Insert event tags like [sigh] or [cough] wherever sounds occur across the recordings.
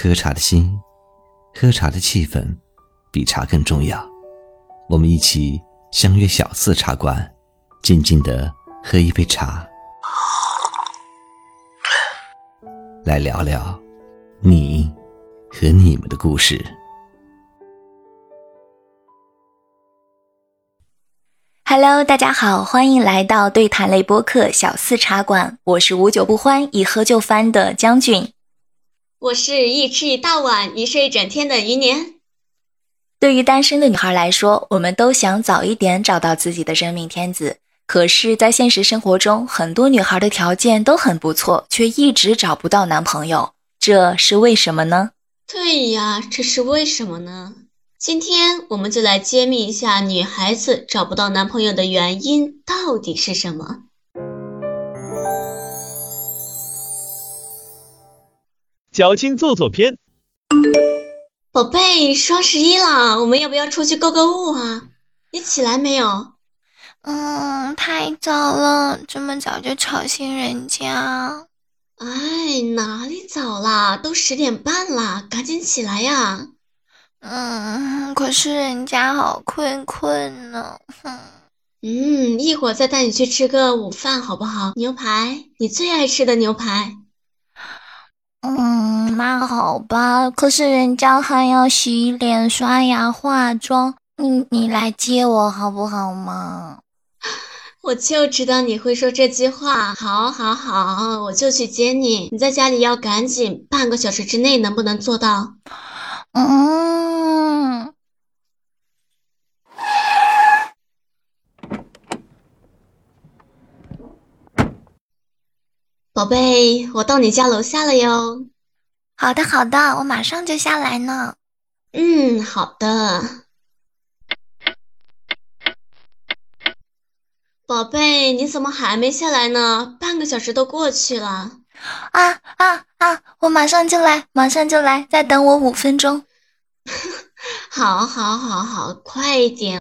喝茶的心，喝茶的气氛，比茶更重要。我们一起相约小四茶馆，静静的喝一杯茶，来聊聊你和你们的故事。Hello，大家好，欢迎来到对谈类播客小四茶馆，我是无酒不欢、一喝就翻的将军。我是一吃一大碗，一睡一整天的余年。对于单身的女孩来说，我们都想早一点找到自己的真命天子。可是，在现实生活中，很多女孩的条件都很不错，却一直找不到男朋友，这是为什么呢？对呀，这是为什么呢？今天我们就来揭秘一下女孩子找不到男朋友的原因到底是什么。矫情做作篇，宝贝，双十一了，我们要不要出去购购物啊？你起来没有？嗯，太早了，这么早就吵醒人家。哎，哪里早啦？都十点半了，赶紧起来呀！嗯，可是人家好困困呢。哼。嗯，一会儿再带你去吃个午饭好不好？牛排，你最爱吃的牛排。嗯，那好吧。可是人家还要洗脸、刷牙、化妆，你你来接我好不好嘛？[laughs] 我就知道你会说这句话。好，好，好，我就去接你。你在家里要赶紧，半个小时之内能不能做到？嗯。宝贝，我到你家楼下了哟。好的，好的，我马上就下来呢。嗯，好的。宝贝，你怎么还没下来呢？半个小时都过去了。啊啊啊！我马上就来，马上就来，再等我五分钟。[laughs] 好，好，好，好，快一点。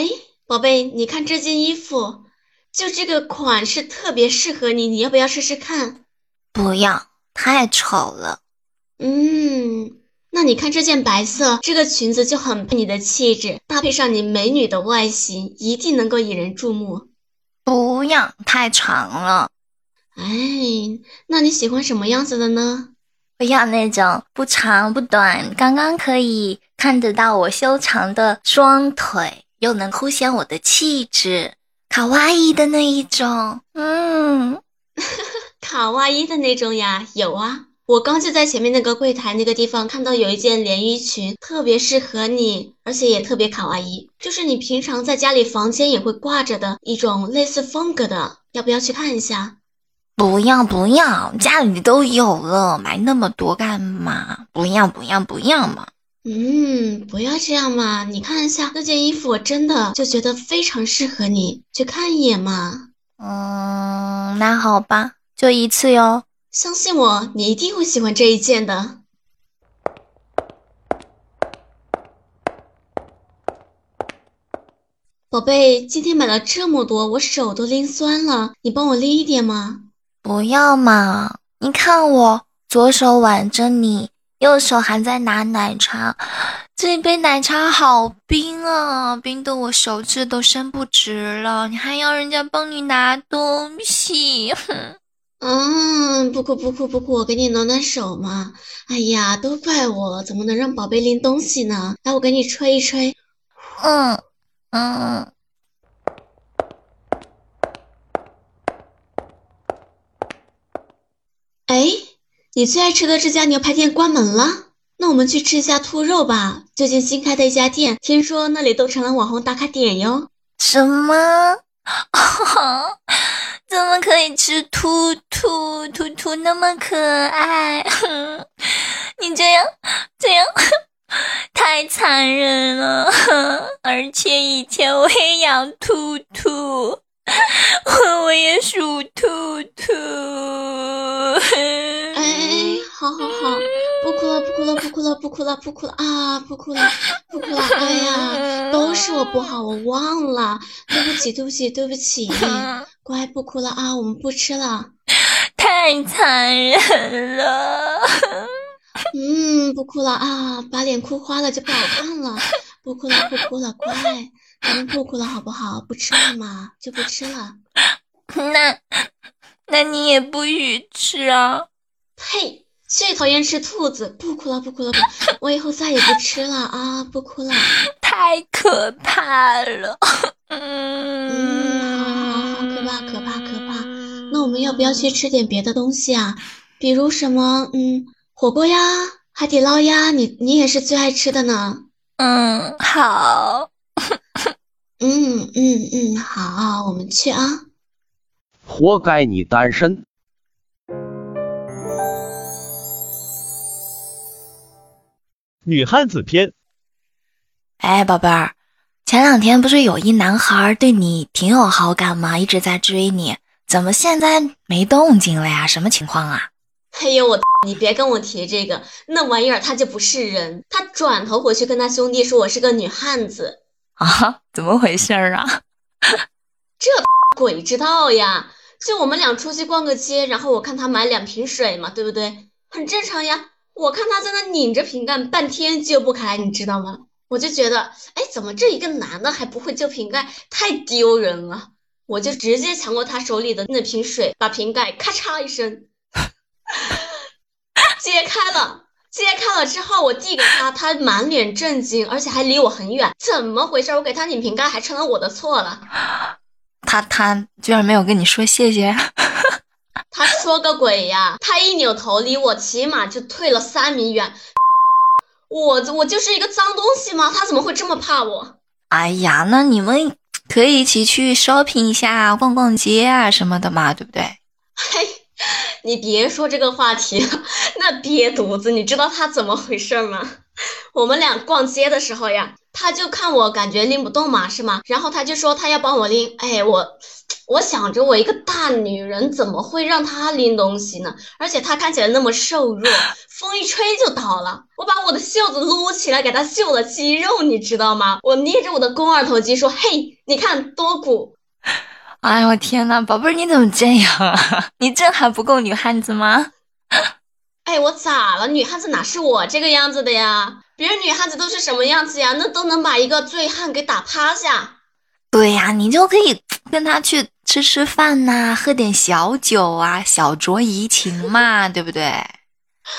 哎，宝贝，你看这件衣服，就这个款式特别适合你，你要不要试试看？不要，太丑了。嗯，那你看这件白色，这个裙子就很配你的气质，搭配上你美女的外形，一定能够引人注目。不要，太长了。哎，那你喜欢什么样子的呢？不要那种不长不短，刚刚可以看得到我修长的双腿。又能凸显我的气质，卡哇伊的那一种，嗯，[laughs] 卡哇伊的那种呀，有啊，我刚就在前面那个柜台那个地方看到有一件连衣裙，特别适合你，而且也特别卡哇伊，就是你平常在家里房间也会挂着的一种类似风格的，要不要去看一下？不要不要，家里都有了，买那么多干嘛？不要不要不要嘛！嗯，不要这样嘛！你看一下那件衣服，我真的就觉得非常适合你，去看一眼嘛。嗯，那好吧，就一次哟。相信我，你一定会喜欢这一件的。宝贝，今天买了这么多，我手都拎酸了，你帮我拎一点吗？不要嘛！你看我左手挽着你。右手还在拿奶茶，这杯奶茶好冰啊，冰的我手指都伸不直了。你还要人家帮你拿东西？哼！嗯，不哭不哭不哭，我给你暖暖手嘛。哎呀，都怪我，怎么能让宝贝拎东西呢？来，我给你吹一吹。嗯嗯。你最爱吃的这家牛排店关门了，那我们去吃一下兔肉吧。最近新开的一家店，听说那里都成了网红打卡点哟。什么？[laughs] 怎么可以吃兔兔？兔兔那么可爱，[laughs] 你这样这样 [laughs] 太残忍了。而且以前我也养兔兔，我我也属兔兔。好好好，不哭了，不哭了，不哭了，不哭了，不哭了啊！不哭了，不哭了！[laughs] 哎呀，都是我不好，我忘了，对不起，对不起，对不起，[laughs] 乖，不哭了啊，我们不吃了。太残忍了。[laughs] 嗯，不哭了啊，把脸哭花了就不好看了。不哭了，不哭了，乖，咱们不哭了好不好？不吃了嘛，就不吃了。那，那你也不许吃啊！呸！最讨厌吃兔子！不哭了，不哭了，不，[laughs] 我以后再也不吃了啊！不哭了，[laughs] 太可怕了。嗯，好好好，可怕，可怕，可怕。那我们要不要去吃点别的东西啊？比如什么？嗯，火锅呀，海底捞呀，你你也是最爱吃的呢。嗯，好。嗯嗯嗯，好，我们去啊。活该你单身。女汉子篇。哎，宝贝儿，前两天不是有一男孩对你挺有好感吗？一直在追你，怎么现在没动静了呀？什么情况啊？哎呦我，你别跟我提这个，那玩意儿他就不是人。他转头回去跟他兄弟说我是个女汉子啊？[laughs] 怎么回事儿啊？[laughs] 这鬼知道呀。就我们俩出去逛个街，然后我看他买两瓶水嘛，对不对？很正常呀。我看他在那拧着瓶盖半天救不开，你知道吗？我就觉得，哎，怎么这一个男的还不会就瓶盖，太丢人了。我就直接抢过他手里的那瓶水，把瓶盖咔嚓一声揭开了。揭开了之后，我递给他，他满脸震惊，而且还离我很远。怎么回事？我给他拧瓶盖还成了我的错了？他他居然没有跟你说谢谢？他说个鬼呀！[laughs] 他一扭头，离我起码就退了三米远。[laughs] 我我就是一个脏东西吗？他怎么会这么怕我？哎呀，那你们可以一起去 shopping 一下，逛逛街啊什么的嘛，对不对？嘿，[laughs] 你别说这个话题了。那瘪犊子，你知道他怎么回事吗？我们俩逛街的时候呀，他就看我感觉拎不动嘛，是吗？然后他就说他要帮我拎。哎，我。我想着，我一个大女人怎么会让他拎东西呢？而且他看起来那么瘦弱，风一吹就倒了。我把我的袖子撸起来给他秀了肌肉，你知道吗？我捏着我的肱二头肌说：“嘿，你看多鼓！”哎呦天呐，宝贝儿你怎么这样啊？[laughs] 你这还不够女汉子吗？[laughs] 哎，我咋了？女汉子哪是我这个样子的呀？别人女汉子都是什么样子呀？那都能把一个醉汉给打趴下。对呀，你就可以跟他去。吃吃饭呐，喝点小酒啊，小酌怡情嘛，对不对？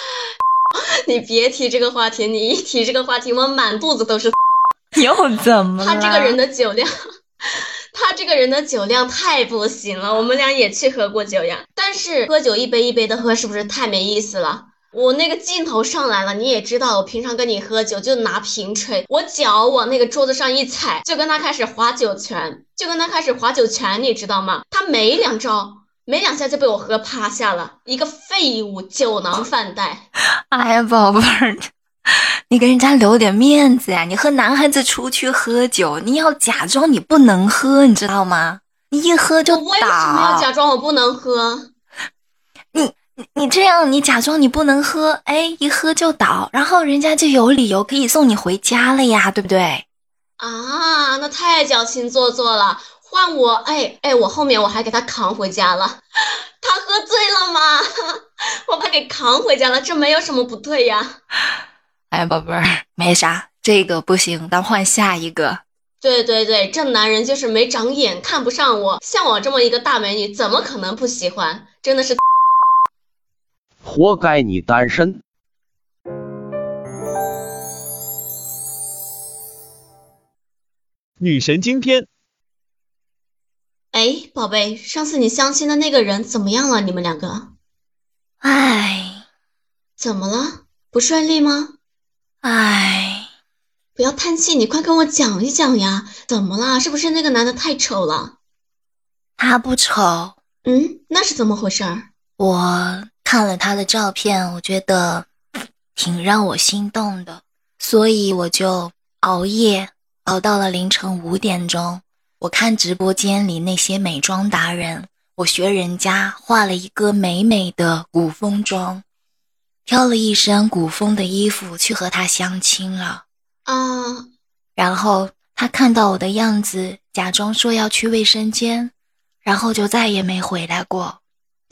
[laughs] 你别提这个话题，你一提这个话题，我满肚子都是。[laughs] 又怎么了？他这个人的酒量，[laughs] 他这个人的酒量太不行了。我们俩也去喝过酒呀，但是喝酒一杯一杯的喝，是不是太没意思了？我那个劲头上来了，你也知道，我平常跟你喝酒就拿瓶吹，我脚往那个桌子上一踩，就跟他开始划酒拳，就跟他开始划酒拳，你知道吗？他没两招，没两下就被我喝趴下了，一个废物，酒囊饭袋。[laughs] 哎呀，宝贝儿，你给人家留点面子呀！你和男孩子出去喝酒，你要假装你不能喝，你知道吗？你一喝就倒。我为什么要假装我不能喝？[laughs] 你这样，你假装你不能喝，哎，一喝就倒，然后人家就有理由可以送你回家了呀，对不对？啊，那太矫情做作了。换我，哎哎，我后面我还给他扛回家了。[laughs] 他喝醉了吗？[laughs] 我把给扛回家了，这没有什么不对呀。哎，宝贝儿，没啥，这个不行，咱换下一个。对对对，这男人就是没长眼，看不上我。像我这么一个大美女，怎么可能不喜欢？真的是。活该你单身。女神经篇。哎，宝贝，上次你相亲的那个人怎么样了？你们两个？哎，怎么了？不顺利吗？哎，不要叹气，你快跟我讲一讲呀！怎么了？是不是那个男的太丑了？他不丑。嗯，那是怎么回事？我。看了他的照片，我觉得挺让我心动的，所以我就熬夜熬到了凌晨五点钟。我看直播间里那些美妆达人，我学人家画了一个美美的古风妆，挑了一身古风的衣服去和他相亲了啊。然后他看到我的样子，假装说要去卫生间，然后就再也没回来过。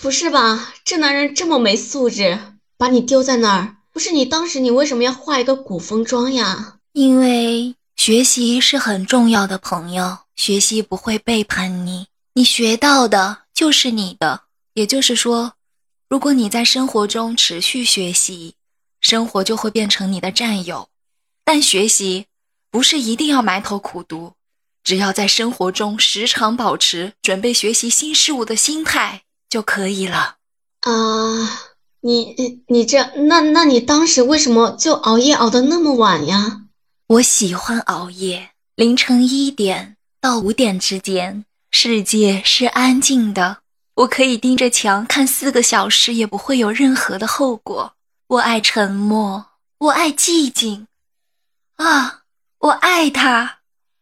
不是吧？这男人这么没素质，把你丢在那儿。不是你当时你为什么要化一个古风妆呀？因为学习是很重要的朋友，学习不会背叛你，你学到的就是你的。也就是说，如果你在生活中持续学习，生活就会变成你的战友。但学习不是一定要埋头苦读，只要在生活中时常保持准备学习新事物的心态就可以了。啊，你你这那那你当时为什么就熬夜熬得那么晚呀？我喜欢熬夜，凌晨一点到五点之间，世界是安静的，我可以盯着墙看四个小时，也不会有任何的后果。我爱沉默，我爱寂静，啊，我爱他，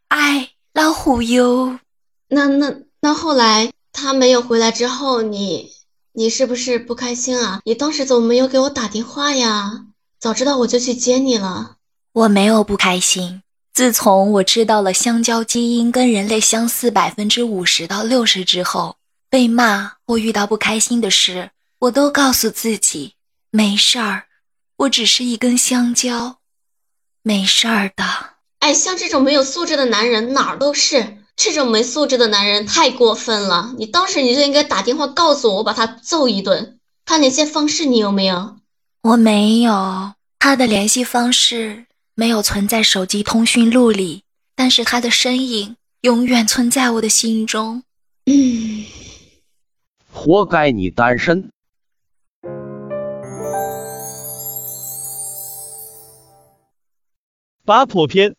爱老虎哟。那那那后来他没有回来之后，你你是不是不开心啊？你当时怎么没有给我打电话呀？早知道我就去接你了。我没有不开心。自从我知道了香蕉基因跟人类相似百分之五十到六十之后，被骂或遇到不开心的事，我都告诉自己没事儿，我只是一根香蕉，没事儿的。哎，像这种没有素质的男人哪儿都是，这种没素质的男人太过分了。你当时你就应该打电话告诉我，我把他揍一顿。他联系方式你有没有？我没有他的联系方式。没有存在手机通讯录里，但是他的身影永远存在我的心中。嗯，活该你单身。八婆篇。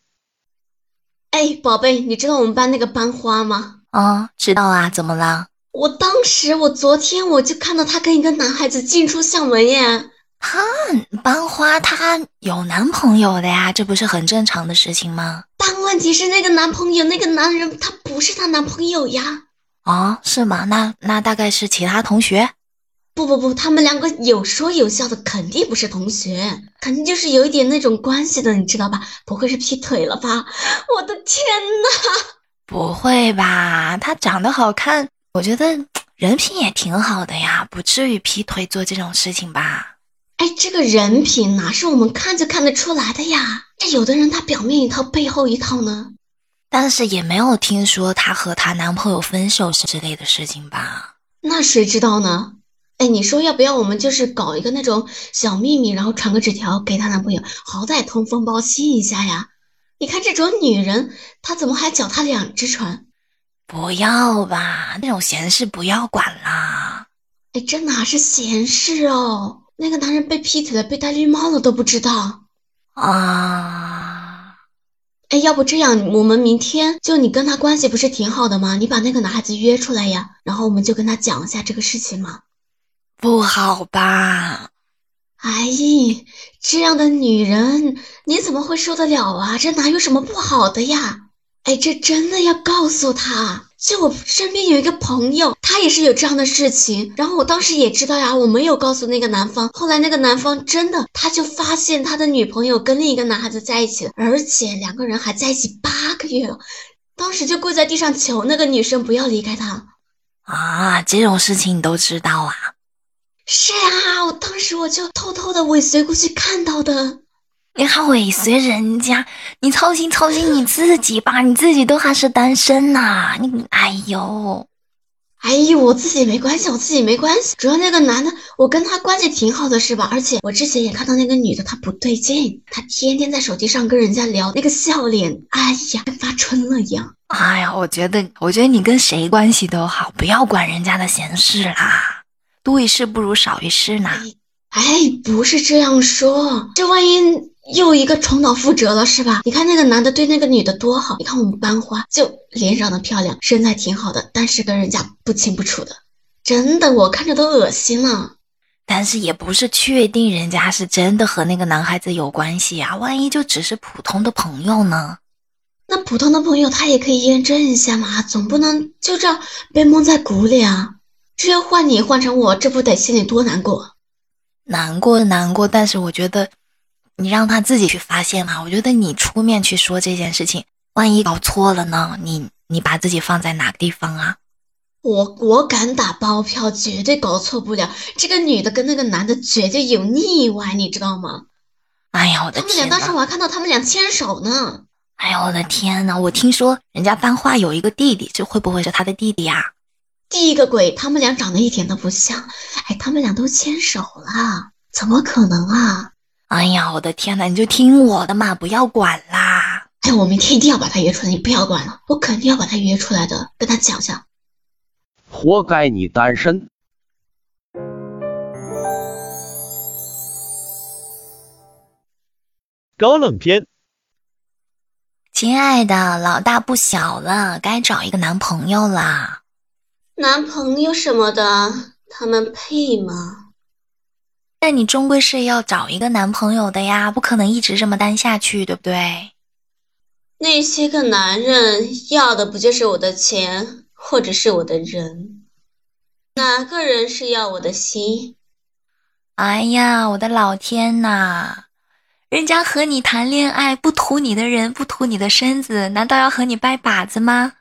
哎，宝贝，你知道我们班那个班花吗？啊，知道啊，怎么了？我当时，我昨天我就看到她跟一个男孩子进出校门耶。她班花，她有男朋友的呀，这不是很正常的事情吗？但问题是，那个男朋友，那个男人，他不是她男朋友呀。哦，是吗？那那大概是其他同学。不不不，他们两个有说有笑的，肯定不是同学，肯定就是有一点那种关系的，你知道吧？不会是劈腿了吧？我的天呐！不会吧？他长得好看，我觉得人品也挺好的呀，不至于劈腿做这种事情吧？哎，这个人品哪是我们看就看得出来的呀？这有的人他表面一套，背后一套呢。但是也没有听说她和她男朋友分手之类的事情吧？那谁知道呢？哎，你说要不要我们就是搞一个那种小秘密，然后传个纸条给她男朋友，好歹通风报信一下呀？你看这种女人，她怎么还脚踏两只船？不要吧，那种闲事不要管啦。哎，这哪是闲事哦？那个男人被劈腿了，被戴绿帽了都不知道啊！哎，要不这样，我们明天就你跟他关系不是挺好的吗？你把那个男孩子约出来呀，然后我们就跟他讲一下这个事情嘛。不好吧？哎，这样的女人你怎么会受得了啊？这哪有什么不好的呀？哎，这真的要告诉他。就我身边有一个朋友，他也是有这样的事情。然后我当时也知道呀，我没有告诉那个男方。后来那个男方真的，他就发现他的女朋友跟另一个男孩子在一起了，而且两个人还在一起八个月了。当时就跪在地上求那个女生不要离开他。啊，这种事情你都知道啊？是啊，我当时我就偷偷的尾随过去看到的。你还尾随人家？你操心操心你自己吧，你自己都还是单身呐！你哎呦，哎呦，我自己没关系，我自己没关系。主要那个男的，我跟他关系挺好的，是吧？而且我之前也看到那个女的，她不对劲，她天天在手机上跟人家聊，那个笑脸，哎呀，跟发春了一样。哎呀，我觉得，我觉得你跟谁关系都好，不要管人家的闲事啦，多一事不如少一事呢。哎，不是这样说，这万一……又一个重蹈覆辙了，是吧？你看那个男的对那个女的多好，你看我们班花就脸长得漂亮，身材挺好的，但是跟人家不清不楚的，真的我看着都恶心了。但是也不是确定人家是真的和那个男孩子有关系啊，万一就只是普通的朋友呢？那普通的朋友他也可以验证一下嘛，总不能就这样被蒙在鼓里啊。这要换你换成我，这不得心里多难过？难过难过，但是我觉得。你让他自己去发现嘛？我觉得你出面去说这件事情，万一搞错了呢？你你把自己放在哪个地方啊？我我敢打包票，绝对搞错不了。这个女的跟那个男的绝对有腻歪，你知道吗？哎呀，我的他们俩天！当时我还看到他们俩牵手呢。哎呀，我的天呐！我听说人家班花有一个弟弟，这会不会是他的弟弟呀？第一个鬼，他们俩长得一点都不像。哎，他们俩都牵手了，怎么可能啊？哎呀，我的天呐！你就听我的嘛，不要管啦。哎，我明天一定要把他约出来，你不要管了，我肯定要把他约出来的，跟他讲讲。活该你单身。高冷篇，亲爱的，老大不小了，该找一个男朋友啦。男朋友什么的，他们配吗？但你终归是要找一个男朋友的呀，不可能一直这么单下去，对不对？那些个男人要的不就是我的钱，或者是我的人？哪个人是要我的心？哎呀，我的老天呐！人家和你谈恋爱，不图你的人，不图你的身子，难道要和你拜把子吗？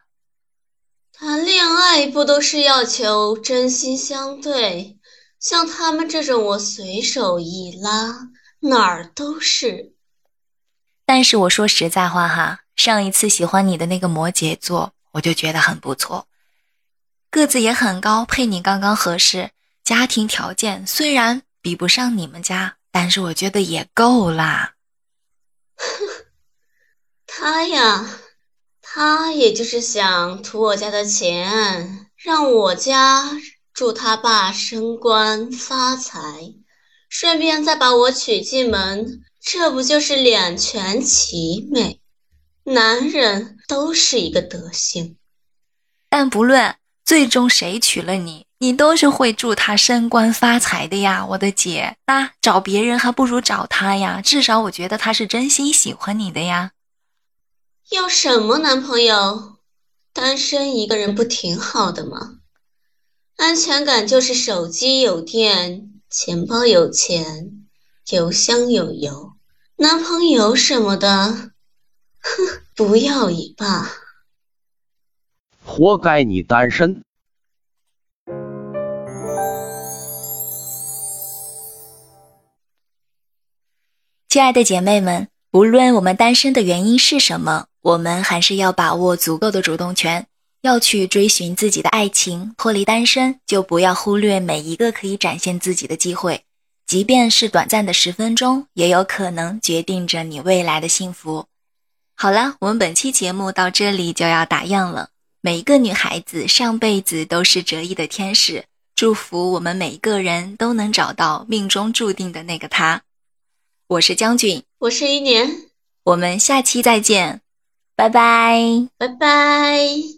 谈恋爱不都是要求真心相对？像他们这种，我随手一拉，哪儿都是。但是我说实在话哈，上一次喜欢你的那个摩羯座，我就觉得很不错，个子也很高，配你刚刚合适，家庭条件虽然比不上你们家，但是我觉得也够啦。[laughs] 他呀，他也就是想图我家的钱，让我家祝他爸升官发财，顺便再把我娶进门，这不就是两全其美？男人都是一个德行。但不论最终谁娶了你，你都是会祝他升官发财的呀，我的姐。那找别人还不如找他呀，至少我觉得他是真心喜欢你的呀。要什么男朋友？单身一个人不挺好的吗？安全感就是手机有电，钱包有钱，邮箱有油，男朋友什么的，哼，不要也罢。活该你单身。亲爱的姐妹们，无论我们单身的原因是什么，我们还是要把握足够的主动权，要去追寻自己的爱情。脱离单身，就不要忽略每一个可以展现自己的机会，即便是短暂的十分钟，也有可能决定着你未来的幸福。好了，我们本期节目到这里就要打烊了。每一个女孩子上辈子都是折翼的天使，祝福我们每一个人都能找到命中注定的那个他。我是将军，我是一年，我们下期再见，拜拜。拜拜。